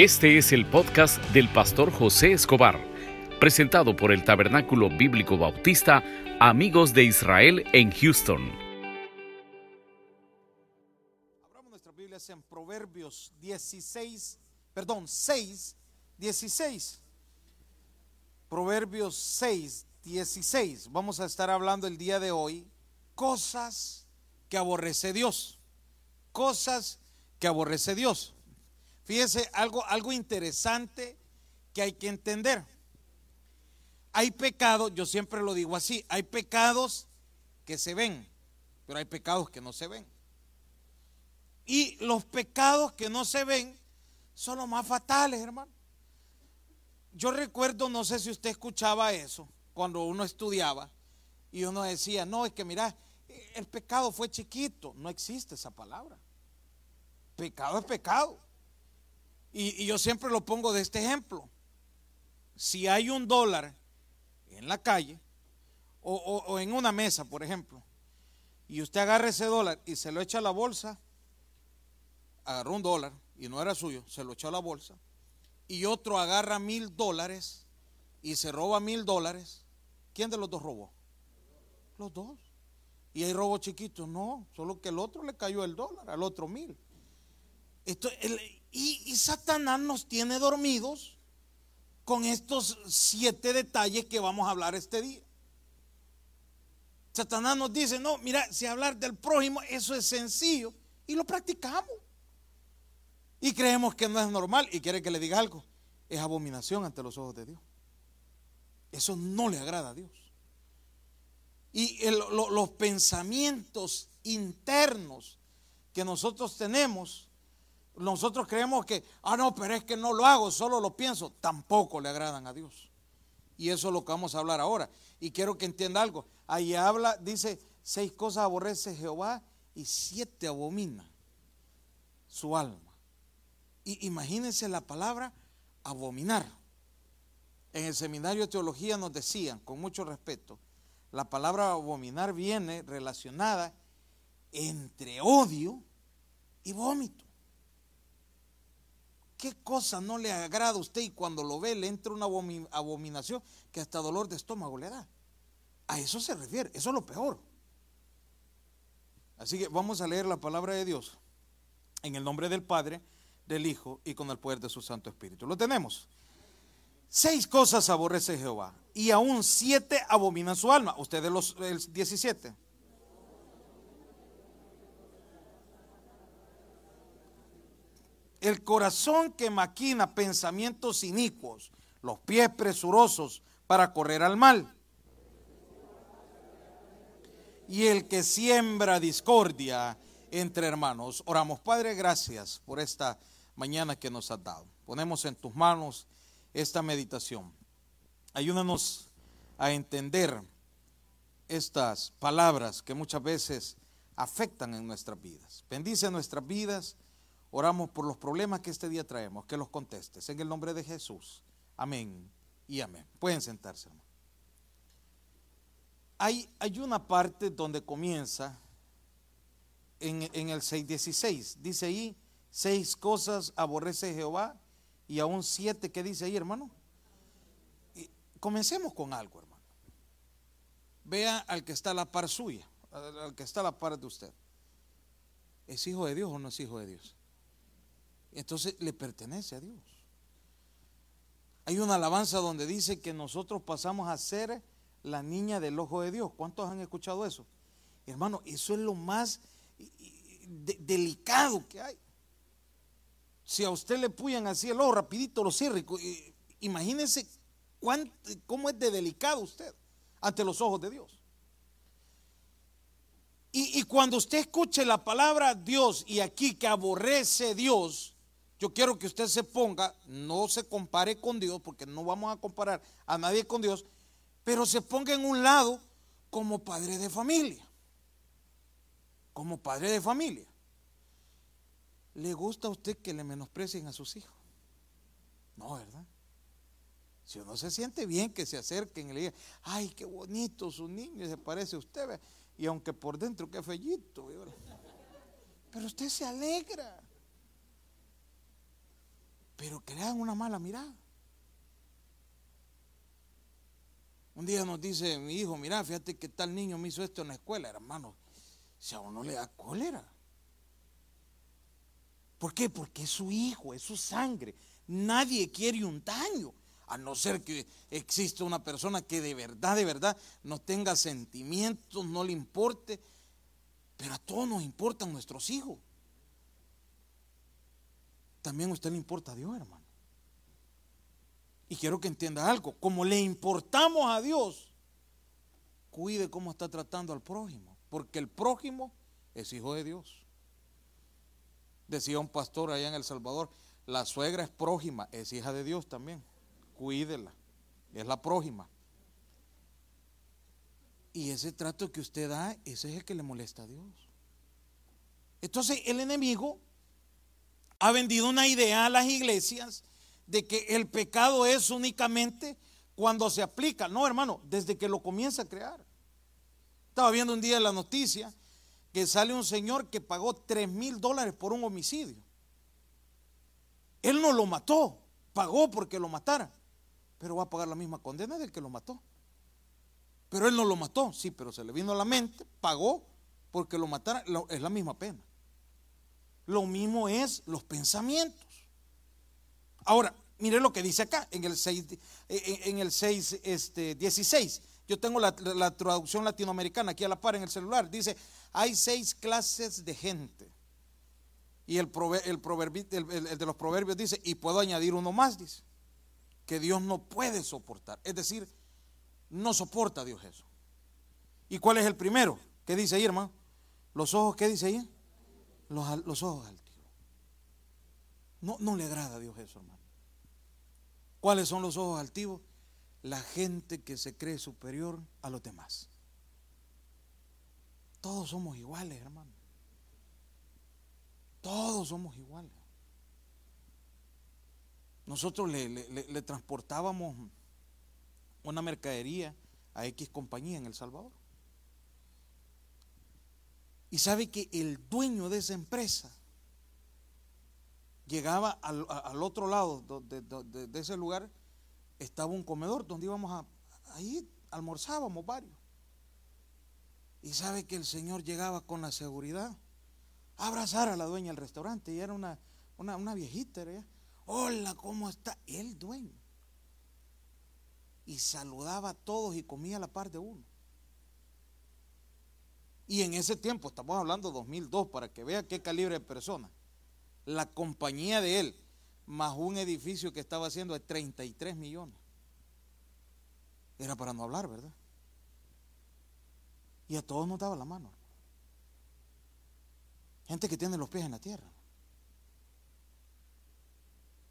Este es el podcast del pastor José Escobar, presentado por el Tabernáculo Bíblico Bautista Amigos de Israel en Houston. Abramos nuestras Biblias en Proverbios 16, perdón, 6, 16. Proverbios 6, 16. Vamos a estar hablando el día de hoy cosas que aborrece Dios. Cosas que aborrece Dios. Fíjese algo, algo interesante que hay que entender. Hay pecados, yo siempre lo digo así, hay pecados que se ven, pero hay pecados que no se ven. Y los pecados que no se ven son los más fatales, hermano. Yo recuerdo, no sé si usted escuchaba eso, cuando uno estudiaba y uno decía, no, es que mira, el pecado fue chiquito, no existe esa palabra. Pecado es pecado. Y, yo siempre lo pongo de este ejemplo. Si hay un dólar en la calle o, en una mesa, por ejemplo, y usted agarra ese dólar y se lo echa a la bolsa, agarró un dólar y no era suyo, se lo echó a la bolsa, y otro agarra mil dólares y se roba mil dólares, ¿quién de los dos robó? Los dos. Y hay robo chiquito, no, solo que el otro le cayó el dólar, al otro mil. Esto, y, Satanás nos tiene dormidos con estos siete detalles que vamos a hablar este día. Satanás nos dice, no, mira, si hablar del prójimo, eso es sencillo. Y lo practicamos. Y creemos que no es normal. Y quiere que le diga algo. Es abominación ante los ojos de Dios. Eso no le agrada a Dios. Y los pensamientos internos que nosotros tenemos nosotros creemos que, ah, no, pero es que no lo hago, solo lo pienso. Tampoco le agradan a Dios. Y eso es lo que vamos a hablar ahora. Y quiero que entienda algo. Ahí habla, dice, seis cosas aborrece Jehová y siete abomina su alma. Y imagínense la palabra abominar. En el seminario de teología nos decían, con mucho respeto, la palabra abominar viene relacionada entre odio y vómito. ¿Qué cosa no le agrada a usted y cuando lo ve le entra una abominación que hasta dolor de estómago le da? A eso se refiere, eso es lo peor. Así que vamos a leer la palabra de Dios en el nombre del Padre, del Hijo y con el poder de su Santo Espíritu. Lo tenemos. Seis cosas aborrece Jehová y aún siete abomina su alma. Ustedes los el 17. El corazón que maquina pensamientos inicuos, los pies presurosos para correr al mal. Y el que siembra discordia entre hermanos. Oramos, Padre, gracias por esta mañana que nos has dado. Ponemos en tus manos esta meditación. Ayúdanos a entender estas palabras que muchas veces afectan en nuestras vidas. Bendice nuestras vidas Oramos por los problemas que este día traemos, que los contestes. En el nombre de Jesús. Amén y amén. Pueden sentarse, hermano. Hay, hay una parte donde comienza en, en el 6.16. Dice ahí, seis cosas aborrece Jehová y aún siete. ¿Qué dice ahí, hermano? Y comencemos con algo, hermano. Vea al que está a la par suya, al que está a la par de usted. ¿Es hijo de Dios o no es hijo de Dios? Entonces le pertenece a Dios. Hay una alabanza donde dice que nosotros pasamos a ser la niña del ojo de Dios. ¿Cuántos han escuchado eso? Hermano, eso es lo más delicado que hay. Si a usted le puyan así el ojo rapidito, lo cierra. Imagínense cómo es de delicado usted ante los ojos de Dios. Y, cuando usted escuche la palabra Dios y aquí que aborrece Dios, yo quiero que usted se ponga, no se compare con Dios, porque no vamos a comparar a nadie con Dios, pero se ponga en un lado como padre de familia. Como padre de familia. ¿Le gusta a usted que le menosprecien a sus hijos? No, ¿verdad? Si uno se siente bien que se acerquen y le digan, ay, qué bonito su niño, se parece a usted, y aunque por dentro qué fellito, pero usted se alegra. Pero crean una mala mirada. Un día nos dice mi hijo, mira, fíjate que tal niño me hizo esto en la escuela, hermano. Si a uno le da cólera. ¿Por qué? Porque es su hijo, es su sangre. Nadie quiere un daño, a no ser que exista una persona que de verdad, de verdad, no tenga sentimientos, no le importe. Pero a todos nos importan nuestros hijos. También a usted le importa a Dios, hermano. Y quiero que entienda algo. Como le importamos a Dios, cuide cómo está tratando al prójimo. Porque el prójimo es hijo de Dios. Decía un pastor allá en El Salvador, la suegra es prójima, es hija de Dios también. Cuídela, es la prójima. Y ese trato que usted da, ese es el que le molesta a Dios. Entonces el enemigo ha vendido una idea a las iglesias de que el pecado es únicamente cuando se aplica. No, hermano, desde que lo comienza a crear. Estaba viendo un día la noticia que sale un señor que pagó 3 mil dólares por un homicidio. Él no lo mató, pagó porque lo matara, pero va a pagar la misma condena del que lo mató. Pero él no lo mató, sí, pero se le vino a la mente, pagó porque lo matara, es la misma pena. Lo mismo es los pensamientos. Ahora, mire lo que dice acá en el 6, en el 6 este, 16. Yo tengo la, traducción latinoamericana aquí a la par en el celular. Dice, hay seis clases de gente. Y el, el, de los proverbios dice, y puedo añadir uno más, dice, que Dios no puede soportar. Es decir, no soporta a Dios eso. ¿Y cuál es el primero? ¿Qué dice ahí, hermano? Los ojos, ¿qué dice ahí? Los, los ojos altivos. No, no le agrada a Dios eso, hermano. ¿Cuáles son los ojos altivos? La gente que se cree superior a los demás. Todos somos iguales, hermano. Todos somos iguales. Nosotros le, transportábamos una mercadería a X compañía en El Salvador. Y sabe que el dueño de esa empresa llegaba al, otro lado de, ese lugar, estaba un comedor donde íbamos a, ahí almorzábamos varios. Y sabe que el Señor llegaba con la seguridad a abrazar a la dueña del restaurante. Y era una, una, viejita. Hola, ¿cómo está? El dueño. Y saludaba a todos y comía a la par de uno. Y en ese tiempo, estamos hablando 2002, para que vea qué calibre de persona la compañía de él, más un edificio que estaba haciendo de 33 millones. Era para no hablar, ¿verdad? Y a todos nos daba la mano. Gente que tiene los pies en la tierra.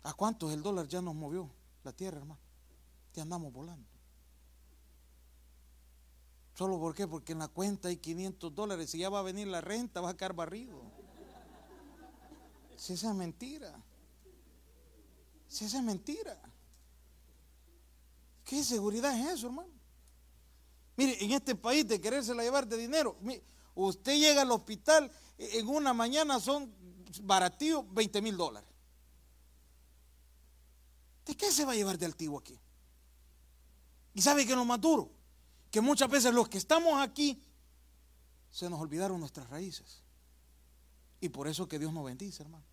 ¿A cuántos el dólar ya nos movió la tierra, hermano? Ya andamos volando. ¿Solo por qué? Porque en la cuenta hay 500 dólares. Si ya va a venir la renta, va a quedar barrido. Si esa es mentira. Si esa es mentira. ¿Qué seguridad es eso, hermano? Mire, en este país de querérsela llevar de dinero, usted llega al hospital, e, en una mañana son baratíos 20 mil dólares. ¿De qué se va a llevar de altivo aquí? Y sabe que lo más duro, que muchas veces los que estamos aquí se nos olvidaron nuestras raíces. Y por eso que Dios nos bendice, hermano.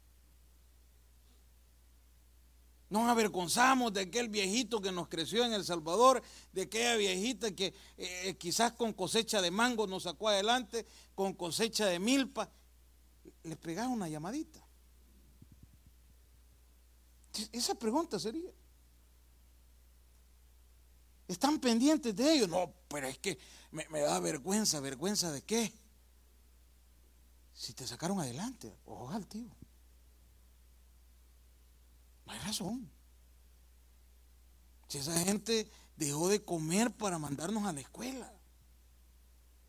Nos avergonzamos de aquel viejito que nos creció en El Salvador, de aquella viejita que eh, quizás con cosecha de mango nos sacó adelante, con cosecha de milpa. Le pegaba una llamadita. Esa pregunta sería. ¿Están pendientes de ellos? No, pero es que me, da vergüenza. ¿Vergüenza de qué? Si te sacaron adelante, ojo al tío. No hay razón. Si esa gente dejó de comer para mandarnos a la escuela,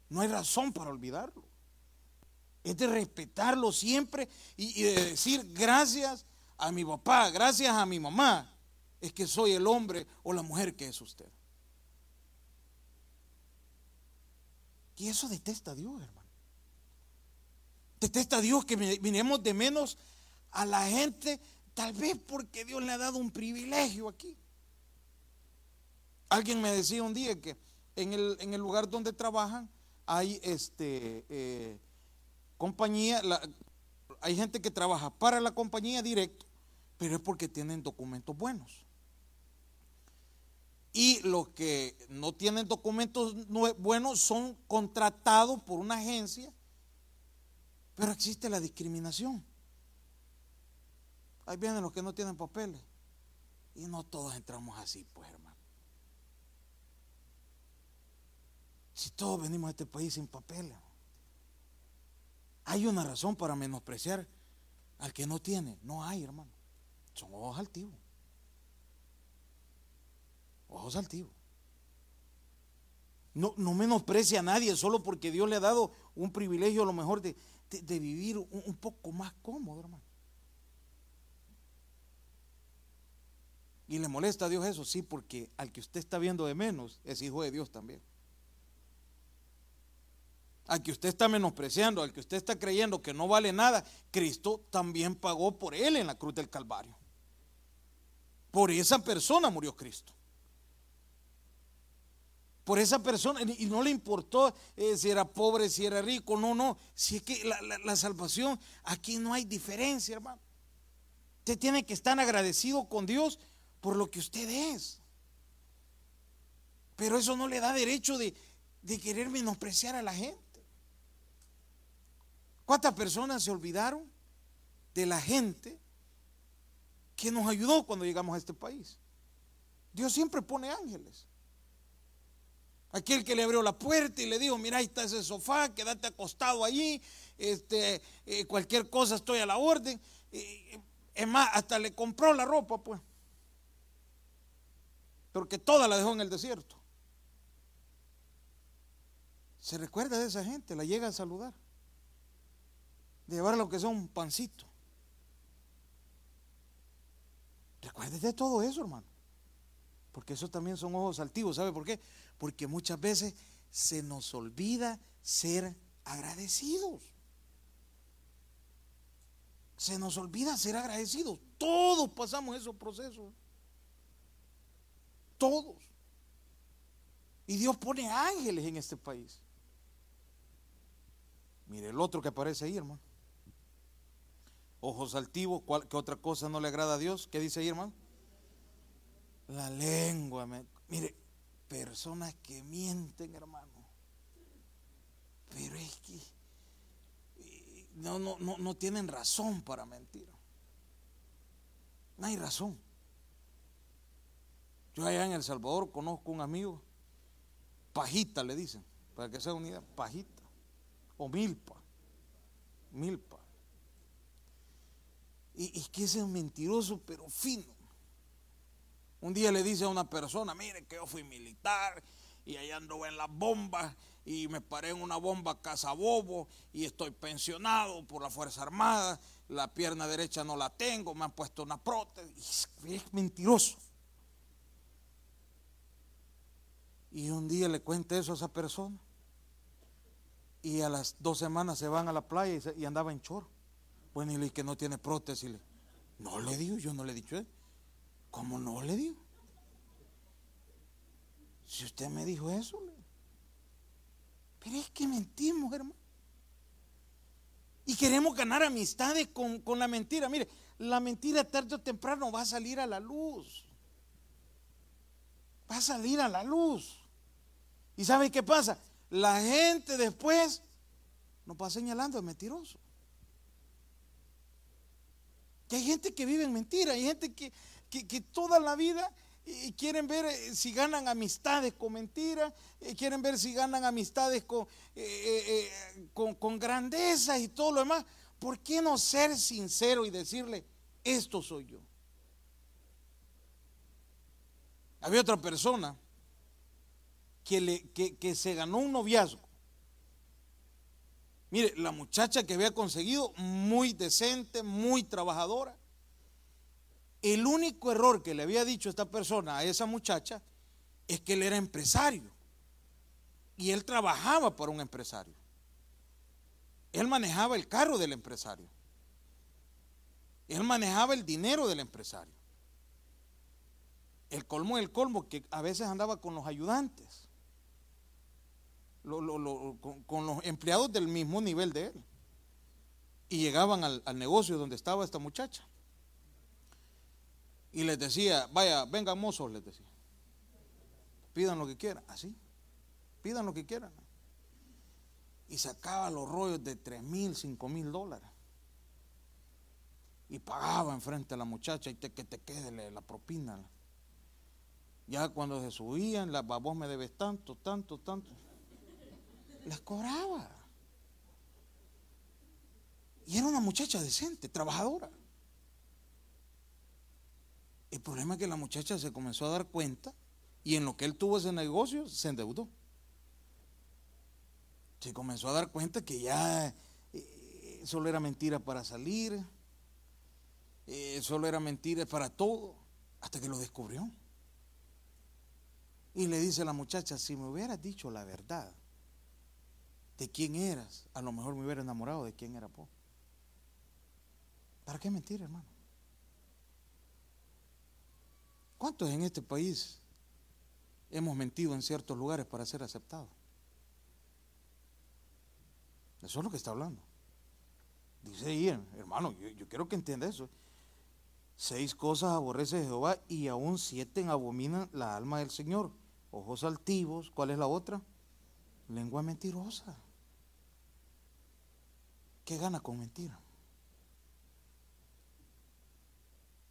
no hay razón para olvidarlo. Es de respetarlo siempre y, de decir gracias a mi papá, gracias a mi mamá, es que soy el hombre o la mujer que es usted. Y eso detesta a Dios, hermano. Detesta a Dios que miremos de menos a la gente Tal vez porque Dios le ha dado un privilegio aquí. Alguien me decía un día que en el, lugar donde trabajan hay este eh, compañía, hay gente que trabaja para la compañía directo, pero es porque tienen documentos buenos. Y los que no tienen documentos buenos son contratados por una agencia, pero existe la discriminación. Ahí vienen los que no tienen papeles. Y no todos entramos así, pues hermano. Si todos venimos a este país sin papeles. Hay una razón para menospreciar al que no tiene. No hay, hermano. Son ojos altivos. Ojos altivos. No, no menosprecia a nadie solo porque Dios le ha dado un privilegio a lo mejor de, vivir un poco más cómodo, hermano. ¿Y le molesta a Dios eso? Sí, porque al que usted está viendo de menos es hijo de Dios también. Al que usted está menospreciando, al que usted está creyendo que no vale nada, Cristo también pagó por él en la cruz del Calvario. Por esa persona murió Cristo. Por esa persona, y no le importó eh, si era pobre, si era rico, no, no. Si es que la, la salvación, aquí no hay diferencia, hermano. Usted tiene que estar agradecido con Dios por lo que usted es. Pero eso no le da derecho de, querer menospreciar a la gente. ¿Cuántas personas se olvidaron de la gente que nos ayudó cuando llegamos a este país? Dios siempre pone ángeles. Aquel que le abrió la puerta y le dijo, mira, ahí está ese sofá, quédate acostado allí, este, eh, cualquier cosa estoy a la orden. es más, hasta le compró la ropa, pues porque toda la dejó en el desierto. Se recuerda de esa gente, la llega a saludar, de llevar lo que sea un pancito. Recuérdese de todo eso, hermano. Porque eso también son ojos altivos. ¿Sabe por qué? Porque muchas veces se nos olvida ser agradecidos. Se nos olvida ser agradecidos. Todos pasamos esos procesos. Todos. Y Dios pone ángeles en este país. Mire el otro que aparece ahí, hermano. Ojos altivos, ¿qué otra cosa no le agrada a Dios? ¿Qué dice ahí, hermano? La lengua. Mire, personas que mienten, hermano. Pero es que eh, no, no, no, no tienen razón para mentir. No hay razón. Yo allá en El Salvador conozco un amigo, pajita le dicen, para que sea unida, pajita, o milpa, milpa. Y, es que ese es mentiroso, pero fino. Un día le dice a una persona, mire que yo fui militar y allá ando en las bombas y me paré en una bomba cazabobo y estoy pensionado por la Fuerza Armada, la pierna derecha no la tengo, me han puesto una prótesis. Es mentiroso. Y un día le cuenta eso a esa persona. Y a las dos semanas se van a la playa y, andaba en choro. Bueno, y le que no tiene prótesis. no le digo, yo no le he dicho eso. ¿Cómo no le digo? Si usted me dijo eso, pero es que mentimos, hermano. Y queremos ganar amistades con, con la mentira. Mire, la mentira tarde o temprano va a salir a la luz. Va a salir a la luz. ¿Y sabe qué pasa? La gente después nos va señalando de mentiroso. Que hay gente que vive en mentira, hay gente que, toda la vida eh, quieren ver eh, si ganan amistades con mentiras, eh, quieren ver si ganan amistades con, con, con grandeza y todo lo demás. ¿Por qué no ser sincero y decirle, esto soy yo? Había otra persona que, le, que, se ganó un noviazgo. Mire, la muchacha que había conseguido, muy decente, muy trabajadora. El único error que le había dicho esta persona a esa muchacha es que él era empresario. Y él trabajaba para un empresario. Él manejaba el carro del empresario. Él manejaba el dinero del empresario. El colmo del colmo, que a veces andaba con los ayudantes, con, los empleados del mismo nivel de él. Y llegaban al, al negocio donde estaba esta muchacha. Y les decía, vaya, vengan mozos, les decía. Pidan lo que quieran, así. Pidan lo que quieran. Y sacaba los rollos de tres mil, cinco mil dólares. Y pagaba enfrente a la muchacha y te, que te quede la propina. Ya cuando se subían, la, vos me debes tanto, tanto, tanto. Las cobraba. Y era una muchacha decente, trabajadora. El problema es que la muchacha se comenzó a dar cuenta y en lo que él tuvo ese negocio se endeudó. Se comenzó a dar cuenta que ya eh, solo era mentira para salir, eh, solo era mentira para todo, hasta que lo descubrió. Y le dice a la muchacha, si me hubieras dicho la verdad de quién eras, a lo mejor me hubiera enamorado de quién era vos. ¿Para qué mentir, hermano? ¿Cuántos en este país hemos mentido en ciertos lugares para ser aceptados? Eso es lo que está hablando. Dice Ian, hermano, yo, quiero que entienda eso. Seis cosas aborrece Jehová y aún siete abominan la alma del Señor. Ojos altivos, ¿cuál es la otra? Lengua mentirosa. ¿Qué gana con mentira?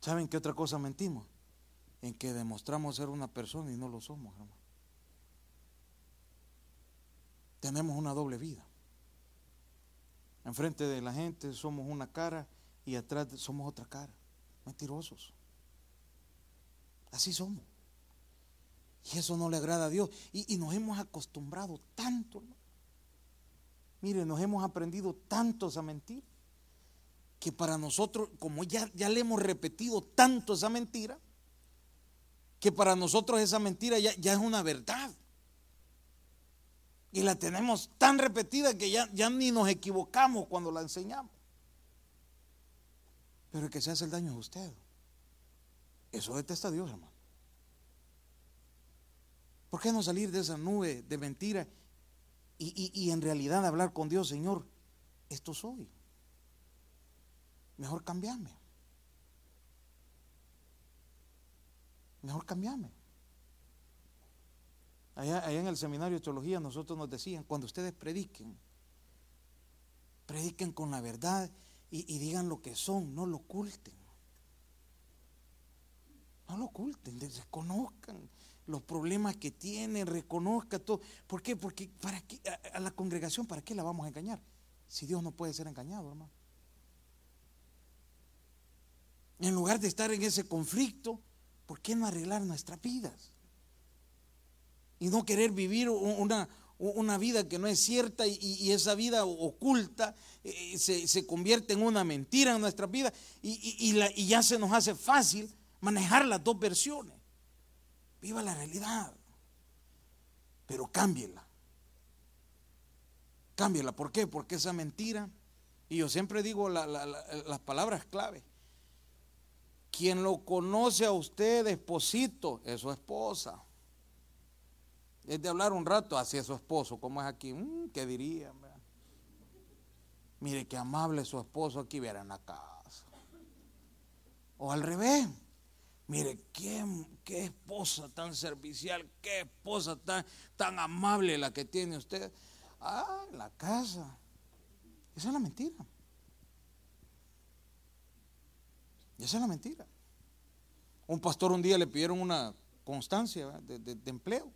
¿Saben qué otra cosa mentimos? En que demostramos ser una persona y no lo somos, hermano. Tenemos una doble vida. Enfrente de la gente somos una cara y atrás somos otra cara. Mentirosos. Así somos. Y eso no le agrada a Dios. Y, nos hemos acostumbrado tanto. ¿no? Mire, nos hemos aprendido tantos a mentir. Que para nosotros, como ya, ya le hemos repetido tanto esa mentira, que para nosotros esa mentira ya, ya es una verdad. Y la tenemos tan repetida que ya, ya ni nos equivocamos cuando la enseñamos. Pero el que se hace el daño es usted. Eso detesta a Dios, hermano. ¿Por qué no salir de esa nube de mentira y, en realidad hablar con Dios, Señor? Esto soy. Mejor cambiame. Mejor cambiame. Allá, en el seminario de teología nosotros nos decían, cuando ustedes prediquen, prediquen con la verdad y, digan lo que son, no lo oculten. No lo oculten, desconozcan los problemas que tiene, reconozca todo. ¿Por qué? Porque para qué, a, la congregación, ¿para qué la vamos a engañar? Si Dios no puede ser engañado, hermano. En lugar de estar en ese conflicto, ¿por qué no arreglar nuestras vidas? Y no querer vivir una, una vida que no es cierta y, esa vida oculta eh, se, convierte en una mentira en nuestra vida y, la, y ya se nos hace fácil manejar las dos versiones. Viva la realidad. Pero cámbiela. Cámbiela. ¿Por qué? Porque esa mentira, y yo siempre digo las palabras clave. Quien lo conoce a usted, esposito, es su esposa. Es de hablar un rato hacia su esposo, como es aquí. Mm, ¿Qué diría? Mire qué amable su esposo aquí, viera en la casa. O al revés. Mire, qué, qué, esposa tan servicial, qué esposa tan, tan amable la que tiene usted. Ah, la casa. Esa es la mentira. Esa es la mentira. Un pastor un día le pidieron una constancia de, empleo.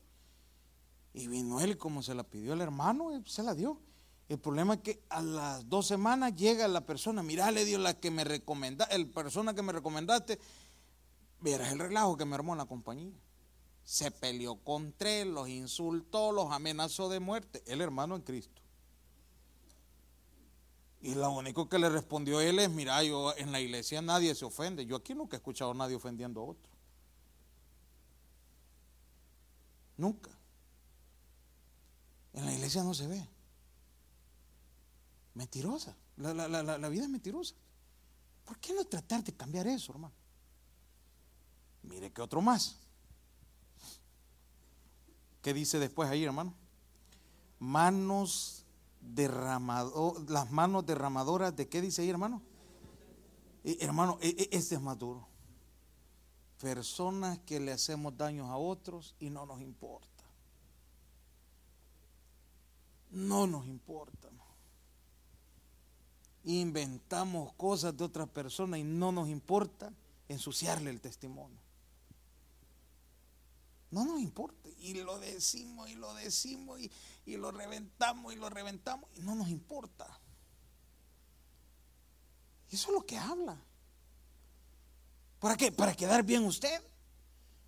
Y vino él como se la pidió el hermano, y se la dio. El problema es que a las dos semanas llega la persona, mira, le dio la que me recomendaste, el persona que me recomendaste, Vieras el relajo que me armó en la compañía. Se peleó contra él, los insultó, los amenazó de muerte. El hermano en Cristo. Y lo único que le respondió él es, mira, yo en la iglesia nadie se ofende. Yo aquí nunca he escuchado a nadie ofendiendo a otro. Nunca. En la iglesia no se ve. Mentirosa. La, la vida es mentirosa. ¿Por qué no tratar de cambiar eso, hermano? Mire que otro más. ¿Qué dice después ahí, hermano? Manos derramadoras, las manos derramadoras de qué dice ahí, hermano? Eh, hermano, e, e, este es más duro. Personas que le hacemos daños a otros y no nos importa. No nos importa. Inventamos cosas de otras personas y no nos importa ensuciarle el testimonio. No nos importa. Y lo decimos y lo decimos y, y lo reventamos y lo reventamos y no nos importa. Eso es lo que habla. ¿Para qué? Para quedar bien usted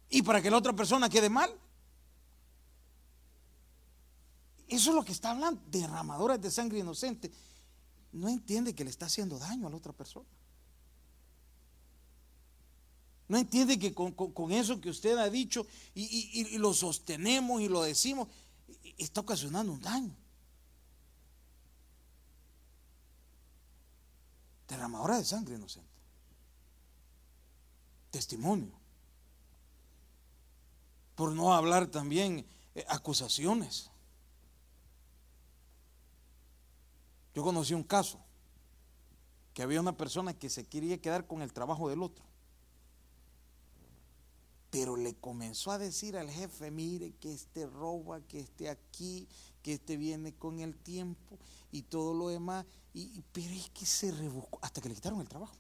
y para que la otra persona quede mal. Eso es lo que está hablando. Derramadoras de sangre inocente. No entiende que le está haciendo daño a la otra persona. No entiende que con, eso que usted ha dicho y, lo sostenemos y lo decimos, está ocasionando un daño. Derramadora de sangre inocente. Testimonio. Por no hablar también eh, acusaciones. Yo conocí un caso que había una persona que se quería quedar con el trabajo del otro. Pero le comenzó a decir al jefe, mire que este roba, que este aquí, que este viene con el tiempo y todo lo demás. Y, pero es que se rebuscó hasta que le quitaron el trabajo.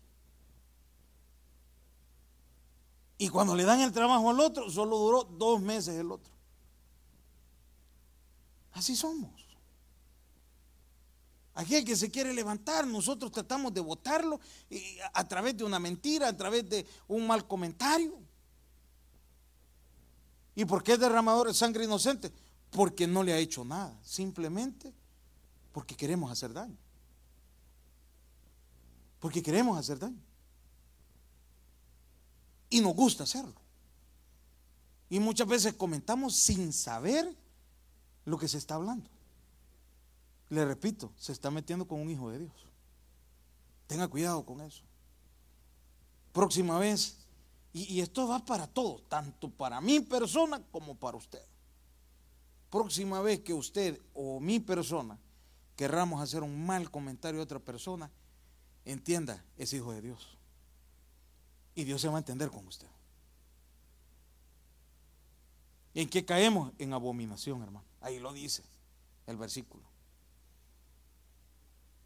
Y cuando le dan el trabajo al otro, solo duró dos meses el otro. Así somos. Aquel que se quiere levantar, nosotros tratamos de votarlo a través de una mentira, a través de un mal comentario. ¿Y por qué es derramador de sangre inocente? Porque no le ha hecho nada, simplemente porque queremos hacer daño. Porque queremos hacer daño. Y nos gusta hacerlo. Y muchas veces comentamos sin saber lo que se está hablando. Le repito, se está metiendo con un hijo de Dios. Tenga cuidado con eso. Próxima vez, y, esto va para todos, tanto para mi persona como para usted. Próxima vez que usted o mi persona querramos hacer un mal comentario a otra persona, entienda, es hijo de Dios. Y Dios se va a entender con usted. ¿En qué caemos? En abominación, hermano. Ahí lo dice el versículo.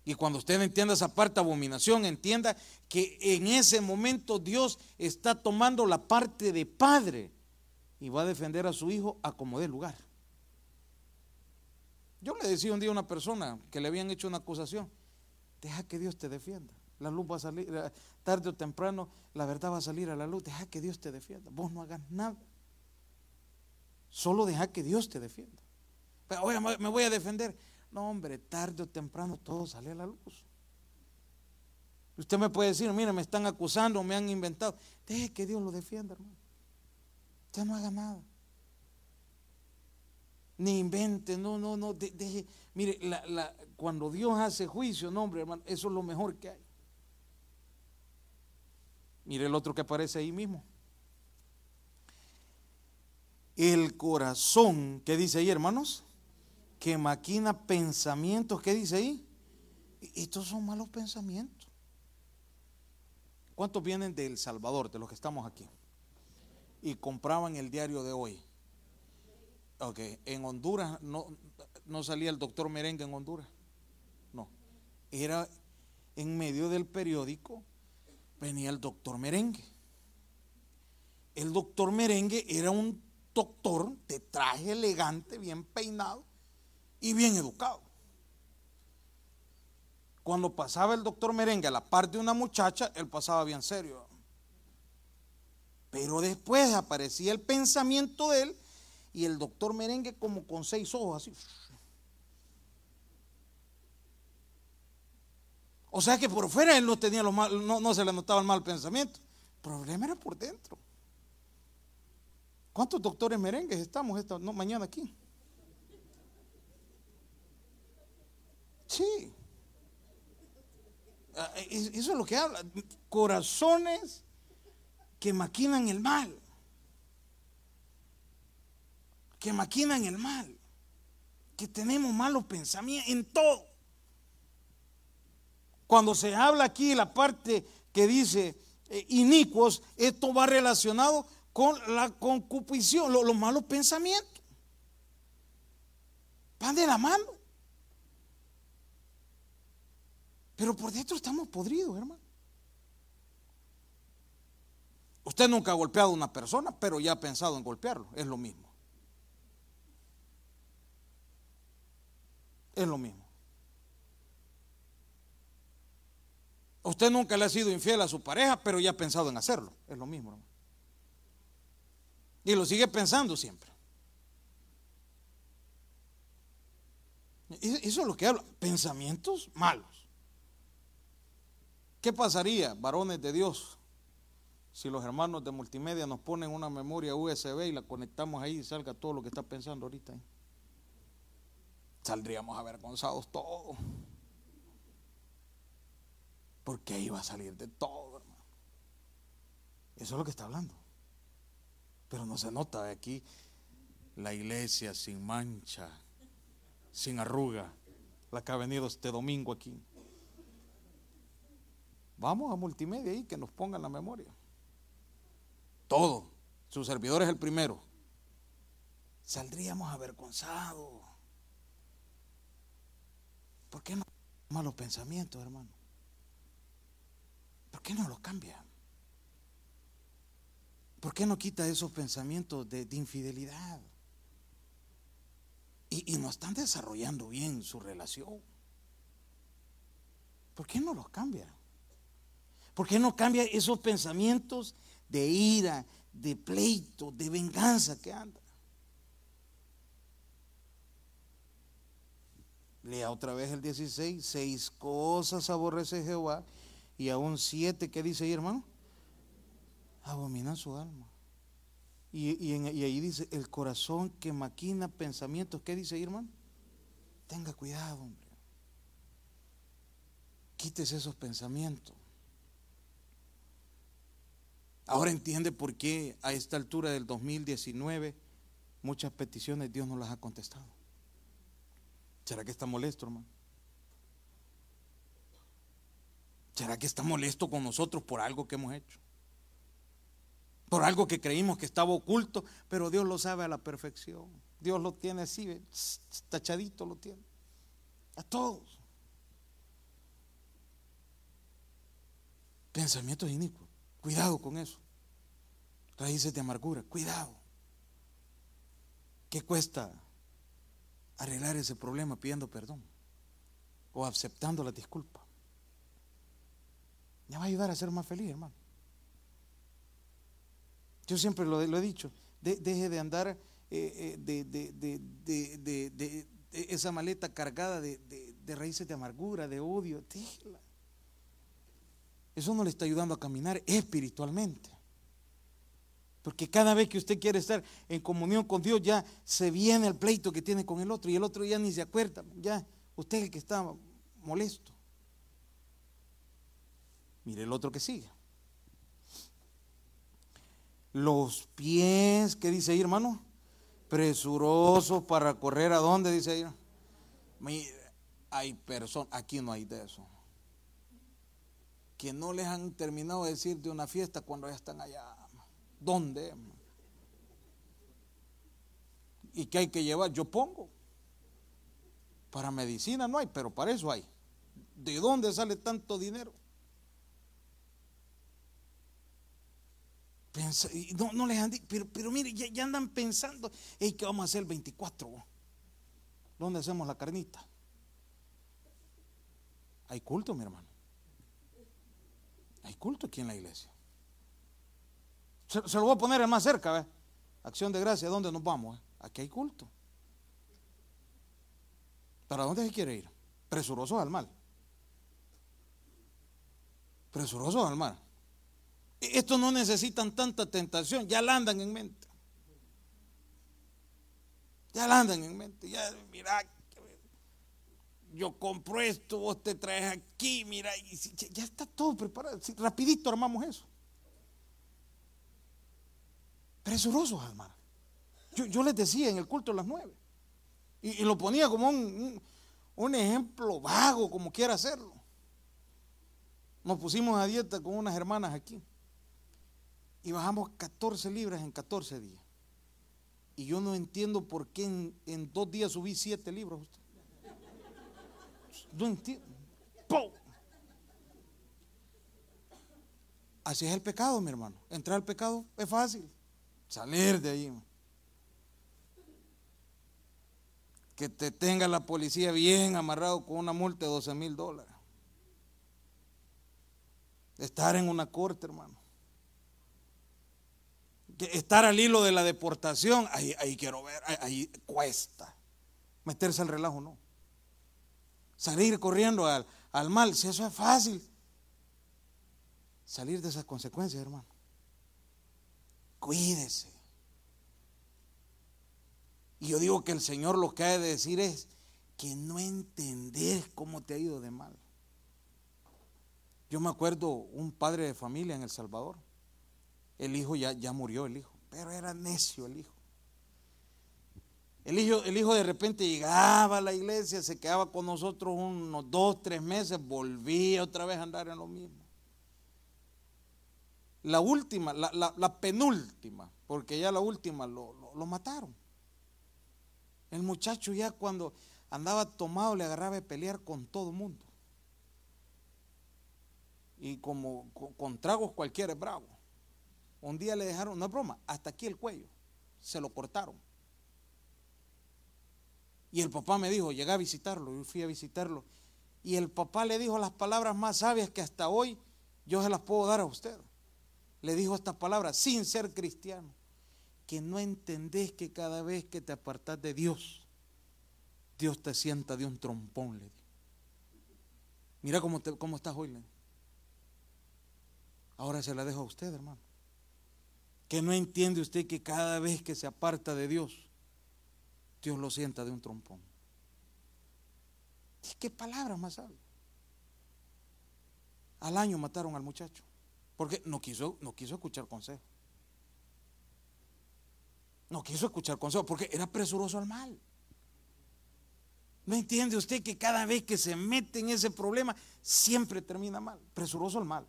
Y cuando usted entienda esa parte abominación, entienda que en ese momento Dios está tomando la parte de padre y va a defender a su hijo a como dé lugar. Yo le decía un día a una persona que le habían hecho una acusación, deja que Dios te defienda. La luz va a salir, eh, tarde o temprano, la verdad va a salir a la luz. Deja que Dios te defienda. Vos no hagas nada. Solo deja que Dios te defienda. Oye, me voy a defender. No, hombre, tarde o temprano todo sale a la luz. Usted me puede decir, mire, me están acusando, me han inventado. Deje que Dios lo defienda, hermano. Usted no haga nada. Ni invente, no, no, no. deje. Mire, cuando Dios hace juicio, no, hombre, hermano, eso es lo mejor que hay. Mire el otro que aparece ahí mismo. El corazón, ¿qué dice ahí, hermanos? Que maquina pensamientos, ¿qué dice ahí? Estos son malos pensamientos. ¿Cuántos vienen de El Salvador, de los que estamos aquí? Y compraban el diario de hoy. Ok, en Honduras no, no salía el doctor Merengue en Honduras. No, era en medio del periódico, venía el doctor Merengue. El doctor Merengue era un doctor de traje elegante, bien peinado, y bien educado. Cuando pasaba el doctor Merengue a la par de una muchacha, él pasaba bien serio. Pero después aparecía el pensamiento de él y el doctor Merengue como con seis ojos así. O sea que por fuera él no tenía lo mal, no, no se le notaba el mal pensamiento. El problema era por dentro. ¿Cuántos doctores merengues estamos esta mañana aquí? Sí. Ah, eso es lo que habla. Corazones que maquinan el mal. Que maquinan el mal. Que tenemos malos pensamientos en todo. Cuando se habla aquí la parte que dice eh, inicuos, esto va relacionado con la concupisción, los malos pensamientos. Van de la mano. Pero por dentro estamos podridos, hermano. Usted nunca ha golpeado a una persona, pero ya ha pensado en golpearlo. Es lo mismo. Es lo mismo. Usted nunca le ha sido infiel a su pareja, pero ya ha pensado en hacerlo. Es lo mismo, hermano. Y lo sigue pensando siempre. Eso es lo que habla. Pensamientos malos. ¿Qué pasaría, varones de Dios, si los hermanos de multimedia nos ponen una memoria USB y la conectamos ahí y salga todo lo que está pensando ahorita? Saldríamos avergonzados todos. Porque ahí va a salir de todo, hermano. Eso es lo que está hablando. Pero no se nota aquí la iglesia sin mancha, sin arruga, la que ha venido este domingo aquí. Vamos a multimedia ahí que nos pongan la memoria. Todo. Su servidor es el primero. Saldríamos avergonzados. ¿Por qué no malos pensamientos, hermano? ¿Por qué no los cambia? ¿Por qué no quita esos pensamientos de, infidelidad? Y, y no están desarrollando bien su relación. ¿Por qué no los cambia? ¿Por qué no cambia esos pensamientos de ira, de pleito, de venganza que anda? Lea otra vez el 16. Seis cosas aborrece Jehová y aún siete, ¿qué dice ahí, hermano? Abomina su alma. Y, y, ahí dice, el corazón que maquina pensamientos, ¿qué dice ahí, hermano? Tenga cuidado, hombre. Quítese esos pensamientos. Ahora entiende por qué a esta altura del 2019 muchas peticiones Dios no las ha contestado. ¿Será que está molesto, hermano? ¿Será que está molesto con nosotros por algo que hemos hecho? Por algo que creímos que estaba oculto, pero Dios lo sabe a la perfección. Dios lo tiene así, tachadito lo tiene. A todos. Pensamientos inicuos. Cuidado con eso. Raíces de amargura, cuidado. ¿Qué cuesta arreglar ese problema pidiendo perdón o aceptando la disculpa? Ya va a ayudar a ser más feliz, hermano. Yo siempre lo, he dicho, deje de andar eh, eh, de, esa maleta cargada de, raíces de amargura, de odio, déjela. Eso no le está ayudando a caminar espiritualmente. Porque cada vez que usted quiere estar en comunión con Dios, ya se viene el pleito que tiene con el otro y el otro ya ni se acuerda. Ya usted es el que está molesto. Mire el otro que sigue. Los pies, ¿qué dice ahí, hermano? Presurosos para correr a dónde, dice ahí. Mire, hay personas, aquí no hay de eso que no les han terminado de decir de una fiesta cuando ya están allá. ¿Dónde? ¿Y qué hay que llevar? Yo pongo. Para medicina no hay, pero para eso hay. ¿De dónde sale tanto dinero? no, les han dicho, pero, pero mire, ya, andan pensando, ¿qué vamos a hacer el 24? ¿Dónde hacemos la carnita? Hay culto, mi hermano. Hay culto aquí en la iglesia. Se, lo voy a poner más cerca, ¿ve? Acción de gracia, ¿dónde nos vamos? Aquí hay culto. ¿Para dónde se quiere ir? Presurosos al mal. Presurosos al mal. E, estos no necesitan tanta tentación, ya la andan en mente. Ya la andan en mente. Ya, mira, yo compro esto, vos te traes aquí, mira, y ya está todo preparado. rapidito armamos eso. Presurosos, hermano. Yo, les decía en el culto a las nueve. Y, lo ponía como un, ejemplo vago, como quiera hacerlo. Nos pusimos a dieta con unas hermanas aquí. Y bajamos 14 libras en 14 días. Y yo no entiendo por qué en, dos días subí 7 libras. No entiendo. Así es el pecado, mi hermano. Entrar al pecado es fácil. Salir de ahí. Que te tenga la policía bien amarrado con una multa de 12 mil dólares. Estar en una corte, hermano. estar al hilo de la deportación, ahí, ahí quiero ver, ahí, cuesta. Meterse al relajo, no. Salir corriendo al, al mal, si eso es fácil. Salir de esas consecuencias, hermano. Cuídese. Y yo digo que el Señor lo que ha de decir es que no entendés cómo te ha ido de mal. Yo me acuerdo un padre de familia en El Salvador. El hijo ya, ya murió, el hijo, pero era necio el hijo. El hijo, el hijo de repente llegaba a la iglesia, se quedaba con nosotros unos dos, tres meses, volvía otra vez a andar en lo mismo. La última, la, penúltima, porque ya la última lo, lo mataron. El muchacho ya cuando andaba tomado le agarraba de pelear con todo el mundo y como con, tragos cualquiera es bravo. Un día le dejaron, no es broma, hasta aquí el cuello, se lo cortaron. Y el papá me dijo, llegué a visitarlo, yo fui a visitarlo. Y el papá le dijo las palabras más sabias que hasta hoy yo se las puedo dar a usted. Le dijo estas palabras sin ser cristiano, que no entendés que cada vez que te apartas de Dios, Dios te sienta de un trompón, le Mira cómo, te, cómo estás hoy, Ahora se la dejo a usted, hermano. Que no entiende usted que cada vez que se aparta de Dios, Dios lo sienta de un trompón. ¿Qué palabras más sabe? Al año mataron al muchacho. Porque no quiso, no quiso escuchar consejo. No quiso escuchar consejo porque era presuroso al mal. ¿No entiende usted que cada vez que se mete en ese problema siempre termina mal? Presuroso al mal.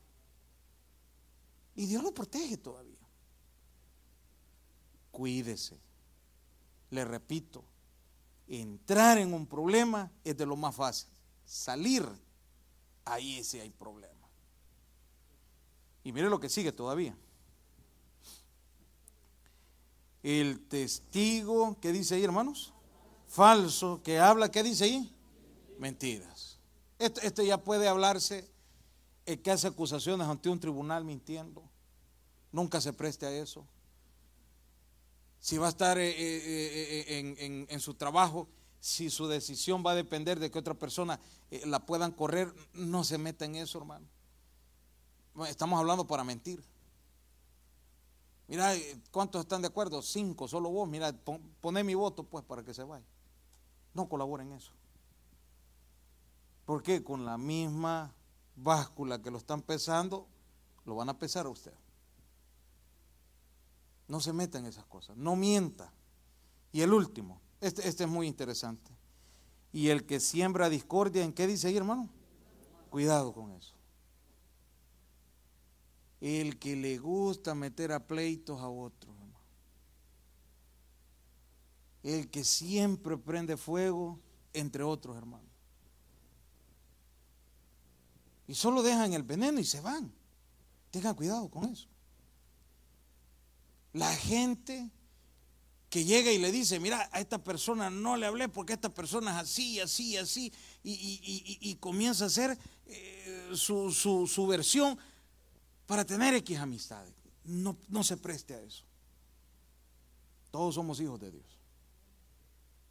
Y Dios lo protege todavía. Cuídese. Le repito, entrar en un problema es de lo más fácil. Salir, ahí sí hay problema. Y mire lo que sigue todavía. El testigo, ¿qué dice ahí, hermanos? Falso, que habla, ¿qué dice ahí? Mentiras. Esto, esto ya puede hablarse el que hace acusaciones ante un tribunal mintiendo, nunca se preste a eso. Si va a estar eh, eh, eh, en, su trabajo, si su decisión va a depender de que otra persona la puedan correr, no se meta en eso, hermano. Estamos hablando para mentir. Mira, ¿cuántos están de acuerdo? Cinco, solo vos. Mira, poné mi voto pues para que se vaya. No colaboren en eso. Porque con la misma báscula que lo están pesando, lo van a pesar a usted. No se meta en esas cosas, no mienta. Y el último, este, este es muy interesante. Y el que siembra discordia, ¿en qué dice ahí, hermano? Cuidado con eso. El que le gusta meter a pleitos a otros, hermano. El que siempre prende fuego entre otros hermanos. Y solo dejan el veneno y se van. Tengan cuidado con eso. La gente que llega y le dice, mira, a esta persona no le hablé porque esta persona es así, así, así, y, comienza a hacer eh, su, su, versión para tener X amistades. No, no se preste a eso. Todos somos hijos de Dios.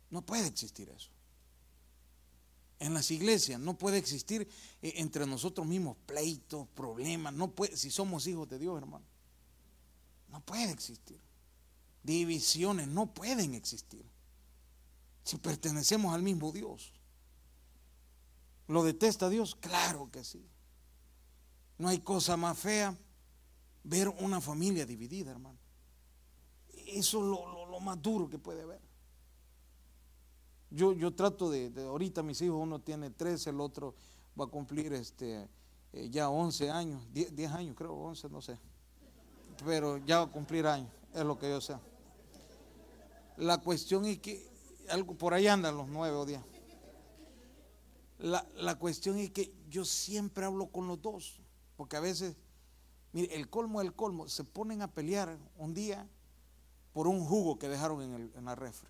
No puede existir eso en las iglesias. No puede existir eh, entre nosotros mismos pleitos, problemas. No puede, si somos hijos de Dios, hermano. No puede existir. Divisiones no pueden existir. Si pertenecemos al mismo Dios. ¿Lo detesta Dios? Claro que sí. No hay cosa más fea ver una familia dividida, hermano. Eso es lo, más duro que puede haber. Yo, yo trato de, ahorita mis hijos, uno tiene 13, el otro va a cumplir este, eh, ya 11 años, 10, años creo, 11, no sé. Pero ya va a cumplir años, es lo que yo sé. La cuestión es que, algo por ahí andan los 9 o 10. La, la cuestión es que yo siempre hablo con los dos, porque a veces, mire, el colmo el colmo, se ponen a pelear un día por un jugo que dejaron en, el, en la refri.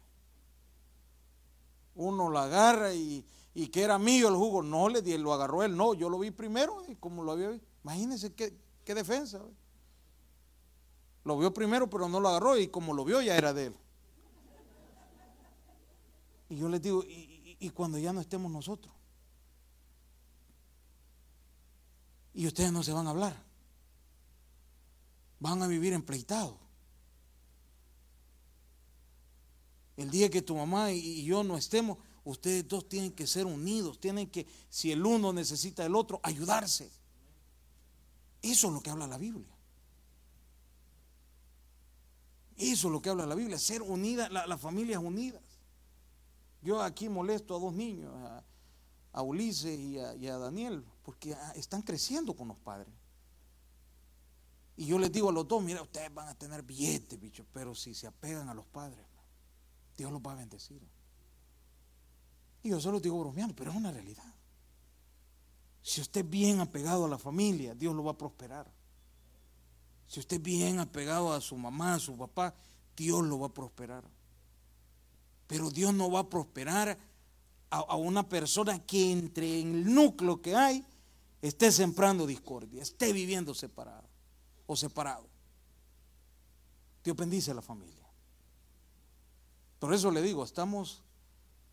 Uno lo agarra y, que era mío el jugo, no le di, lo agarró él, no, yo lo vi primero y como lo había visto, imagínense qué, defensa. Lo vio primero, pero no lo agarró y como lo vio ya era de él. Y yo les digo, y cuando ya no estemos nosotros? y ustedes no se van a hablar. Van a vivir empleitados. El día que tu mamá y yo no estemos, ustedes dos tienen que ser unidos, tienen que, si el uno necesita el otro, ayudarse. Eso es lo que habla la Biblia. Eso es lo que habla la Biblia, ser unida, las familias unidas. Yo aquí molesto a dos niños, a, Ulises y a Daniel, porque ah, están creciendo con los padres. Y yo les digo a los dos, mira, ustedes van a tener billetes, bicho, pero si se apegan a los padres, Dios los va a bendecir. Y yo solo digo bromeando, pero es una realidad. Si usted es bien apegado a la familia, Dios lo va a prosperar. Si usted es bien apegado a su mamá, a su papá, Dios lo va a prosperar. Pero Dios no va a prosperar a, una persona que entre en el núcleo que hay esté sembrando discordia, esté viviendo separado o separado. Dios bendice a la familia. Por eso le digo, estamos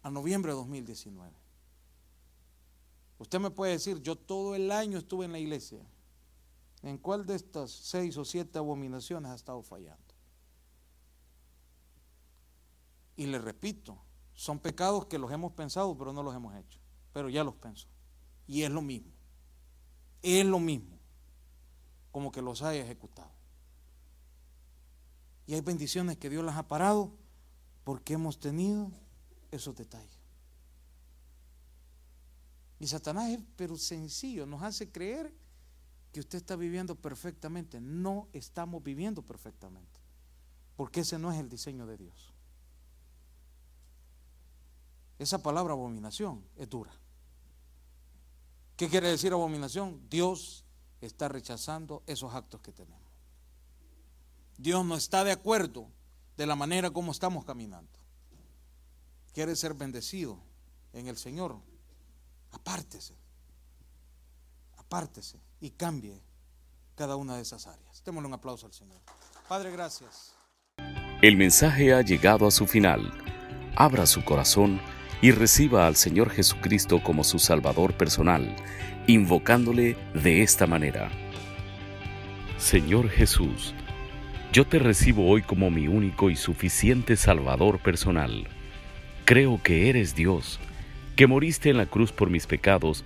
a noviembre de 2019. Usted me puede decir, yo todo el año estuve en la iglesia. ¿En cuál de estas seis o siete abominaciones ha estado fallando? Y le repito, son pecados que los hemos pensado, pero no los hemos hecho. Pero ya los pensó. Y es lo mismo es lo mismo como que los haya ejecutado. Y hay bendiciones que Dios las ha parado porque hemos tenido esos detalles. Y Satanás es pero sencillo, nos hace creer que usted está viviendo perfectamente. No estamos viviendo perfectamente, porque ese no es el diseño de Dios. Esa palabra abominación es dura. ¿Qué quiere decir abominación? Dios está rechazando esos actos que tenemos. Dios no está de acuerdo de la manera como estamos caminando. Quiere ser bendecido en el Señor. Apártese. Y cambie cada una de esas áreas. Démosle un aplauso al Señor. Padre, gracias. El mensaje ha llegado a su final. Abra su corazón y reciba al Señor Jesucristo como su Salvador personal, invocándole de esta manera. Señor Jesús, yo te recibo hoy como mi único y suficiente Salvador personal. Creo que eres Dios, que moriste en la cruz por mis pecados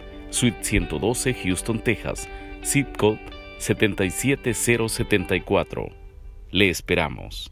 Suite 112, Houston, Texas, zip code 77074. Le esperamos.